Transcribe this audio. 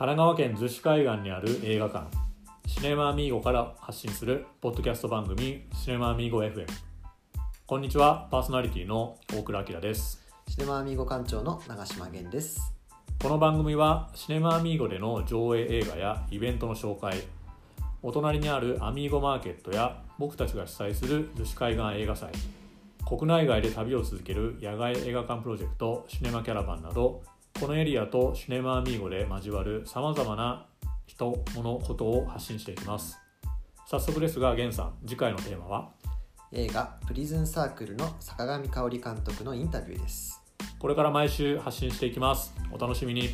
神奈川県逗子海岸にある映画館。シネマアミーゴから発信するポッドキャスト番組シネマアミーゴ FM こんにちは。パーソナリティの大倉明です。シネマアミーゴ館長の長島源です。この番組はシネマアミーゴでの上映映画やイベントの紹介。お隣にあるアミーゴマーケットや僕たちが主催する逗子海岸映画祭。国内外で旅を続ける野外映画館プロジェクトシネマキャラバンなどこのエリアとシネマアミーゴで交わるさまざまな人物ことを発信していきます。早速ですが源さん次回のテーマは？映画「プリズンサークル」の坂上香織監督のインタビューです。これから毎週発信していきます。お楽しみに